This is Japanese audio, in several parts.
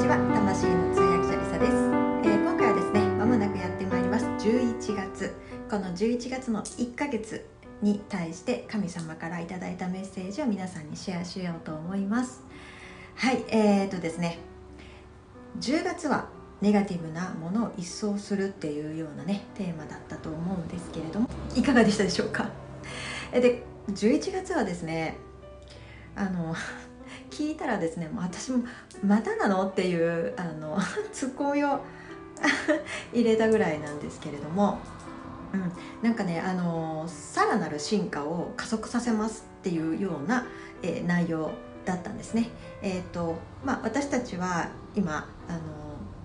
ちは。魂の通訳者リサです、えー今回はですねまもなくやってまいります。11月。この11月の1ヶ月に対して神様からいただいたメッセージを皆さんにシェアしようと思います。はいえーとですね。10月はネガティブなものを一掃するっていうようなねテーマだったと思うんですけれどもいかがでしたでしょうか？で11月はですねあの聞いたらですねもう私もまたなの？っていうあの ツッコミを入れたぐらいなんですけれども、うん、なんかねあのさらなる進化を加速させますっていうような、えー内容だったんですね。えーとまあ、私たちは今あの、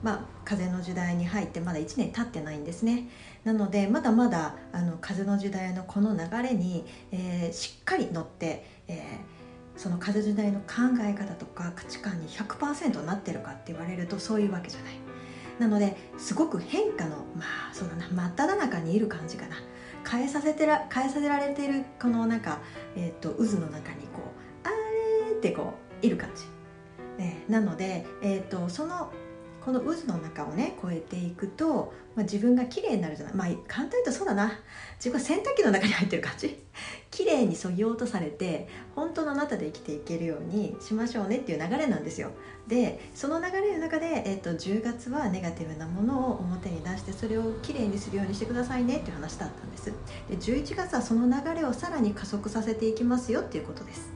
まあ、風の時代に入ってまだ1年経ってないんですね。なのでまだまだあの風の時代のこの流れに、えーしっかり乗って、えーその風時代の考え方とか価値観に100%なってるかって言われるとそういうわけじゃない。なのですごく変化のまあそうだな真っ只中にいる感じかな。変えさせてら変えさせられているこのなんか、えー、と渦の中にこうあれってこういる感じ、えーなので、えー、とそのこの渦の中をね越えていくと、まあ、自分が綺麗になるじゃない。まあ簡単に言うとそうだな。自分が洗濯機の中に入ってる感じ。綺麗にそぎ落とされて本当のあなたで生きていけるようにしましょうねっていう流れなんですよ。でその流れの中で、えー、と10月はネガティブなものを表に出してそれをきれいにするようにしてくださいねっていう話だったんです。で11月はその流れをさらに加速させていきますよっていうことです、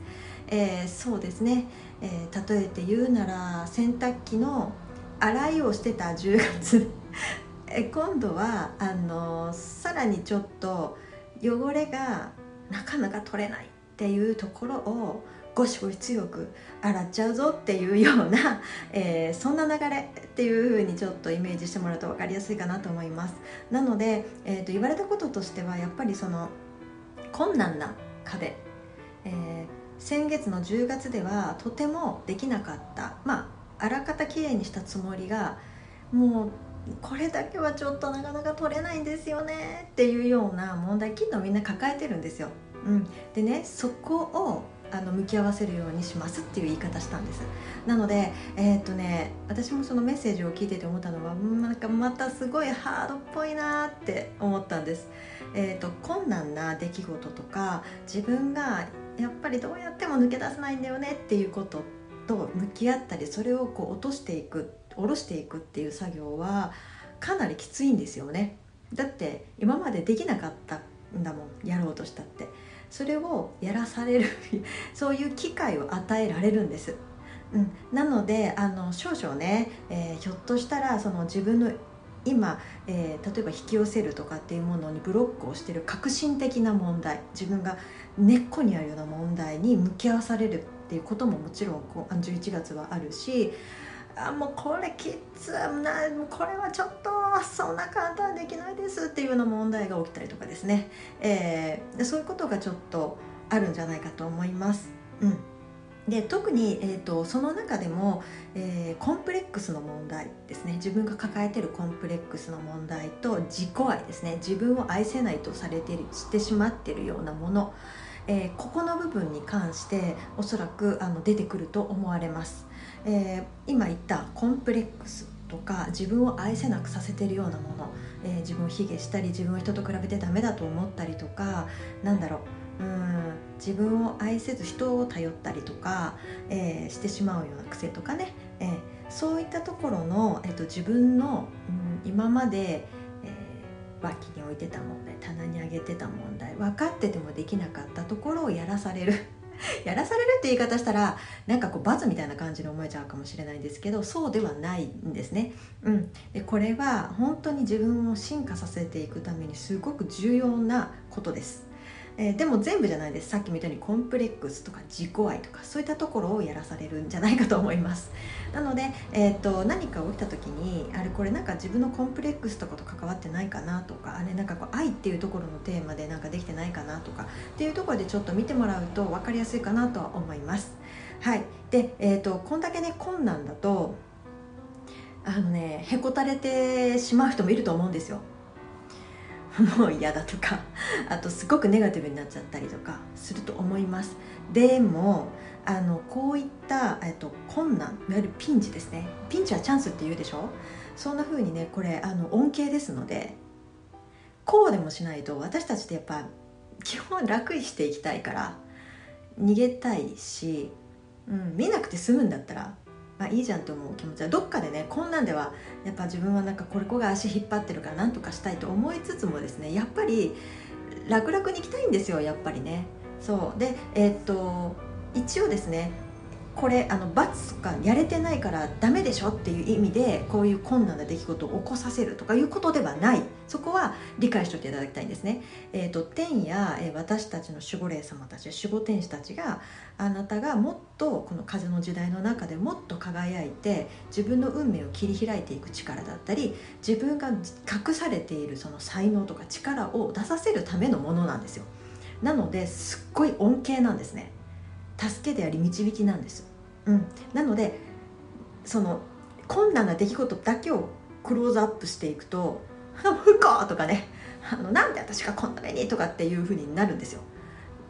えーそうですね、えー例えて言うなら洗濯機の洗いをしてた10月。え今度はあのさらにちょっと汚れがなかなか取れないっていうところをゴシゴシ強く洗っちゃうぞっていうような、えーそんな流れっていう風にちょっとイメージしてもらうと分かりやすいかなと思います。なので、えー、と言われたこととしてはやっぱりその困難な壁、えー先月の10月ではとてもできなかった。まああらかたきれいにしたつもりがもうこれだけはちょっとなかなか取れないんですよねっていうような問題きっとみんな抱えてるんですよ。うん、でねそこをあの向き合わせるようにしますっていう言い方したんです。なのでえーっとね私もそのメッセージを聞いてて思ったのはなんかまたすごいハードっぽいなって思ったんです。えーっと困難な出来事とか自分がやっぱりどうやっても抜け出せないんだよねっていうことっと向き合ったりそれをこう落としていく下ろしていくっていう作業はかなりきついんですよね。だって今までできなかったんだもんやろうとしたって。それをやらされる そういう機会を与えられるんです、うん、なのであの少々ね、えーひょっとしたらその自分の今、えー例えば引き寄せるとかっていうものにブロックをしてる革新的な問題自分が根っこにあるような問題に向き合わされるっていうことももちろんこう11月はあるしあもうこれきつなこれはちょっとそんな簡単できないですっていうような問題が起きたりとかですね、えーそういうことがちょっとあるんじゃないかと思います。うん。で特に、えー、とその中でも、えーコンプレックスの問題ですね。自分が抱えてるコンプレックスの問題と自己愛ですね。自分を愛せないとされてるしてしまってるようなもの、えーここの部分に関しておそらくあの出てくると思われます、えー今言ったコンプレックスとか自分を愛せなくさせてるようなもの、えー自分を卑下したり自分は人と比べてダメだと思ったりとかなんだろううん自分を愛せず人を頼ったりとか、えしてしまうような癖とかね、えそういったところの、えっと自分の、うん今まで、脇に置いてた問題棚に上げてた問題分かっててもできなかったところをやらされる やらされるって言い方したらなんかこう罰みたいな感じに思えちゃうかもしれないんですけどそうではないんですね。うん、でこれは本当に自分を進化させていくためにすごく重要なことです。えーでも全部じゃないです。さっきみたいにコンプレックスとか自己愛とかそういったところをやらされるんじゃないかと思います。なので、えー、と何か起きた時にあれこれなんか自分のコンプレックスとかと関わってないかなとかあれなんかこう愛っていうところのテーマでなんかできてないかなとかっていうところでちょっと見てもらうと分かりやすいかなとは思います。はい。で、えー、とこんだけね困難だとあのねへこたれてしまう人もいると思うんですよ。もう嫌だとか あとすごくネガティブになっちゃったりとかすると思います。でもあのこういった、えっと、困難いわゆるピンチですね。ピンチはチャンスって言うでしょ？そんな風にねこれあの恩恵ですのでこうでもしないと私たちってやっぱ基本楽にしていきたいから逃げたいし、うん、見なくて済むんだったらまあ、いいじゃんと思う気持ちは。どっかでねこんなんではやっぱ自分はなんかこれこが足引っ張ってるからなんとかしたいと思いつつもですねやっぱり楽々に行きたいんですよやっぱりね。そう。でえー、っと一応ですねこれあの罰とかやれてないからダメでしょっていう意味でこういう困難な出来事を起こさせるとかいうことではない。そこは理解しておいていただきたいんですね、えーと、天や、えー、私たちの守護霊様たち守護天使たちがあなたがもっとこの風の時代の中でもっと輝いて自分の運命を切り開いていく力だったり自分が隠されているその才能とか力を出させるためのものなんですよ。なのですっごい恩恵なんですね。助けであり導きなんです、うん、なのでその困難な出来事だけをクローズアップしていくと「不幸!」とかねあの「なんで私がこんな目に?」とかっていうふうになるんですよ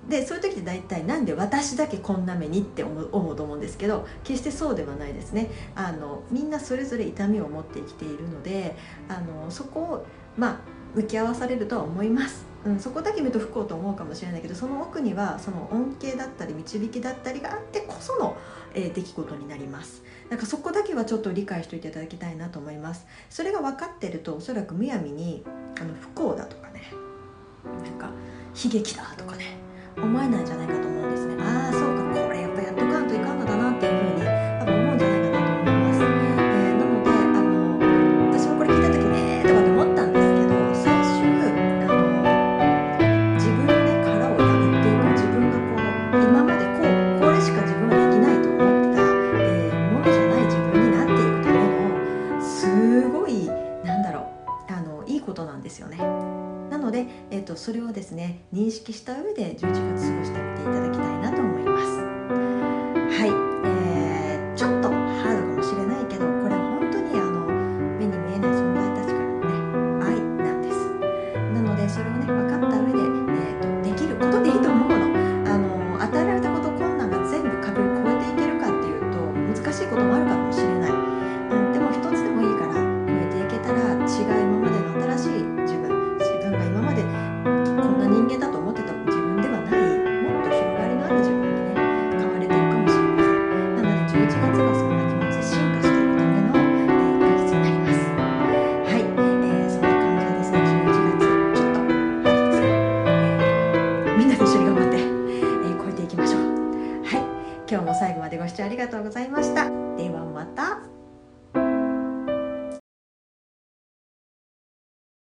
でそういう時って大体なんで私だけこんな目にって思う思うと思うんですけど決してそうではないですねあのみんなそれぞれ痛みを持って生きているのであのそこをまあ向き合わされるとは思います。うん、そこだけ見ると不幸と思うかもしれないけどその奥にはその恩恵だったり導きだったりがあってこその、えー、出来事になります。だかそこだけはちょっと理解しておいていただきたいなと思います。それが分かってるとおそらくむやみにあの不幸だとかねなんか悲劇だとかね思えないんじゃないかと思うんですね。ああそうか。なんですよね。なので、えー、とそれをですね認識した上で11月過ごしてみていただきたいなと思います。はい、えー、ちょっとハードかもしれないけどこれ本当にあの目に見えない存在たちからのね愛なんです。なのでそれをね分かって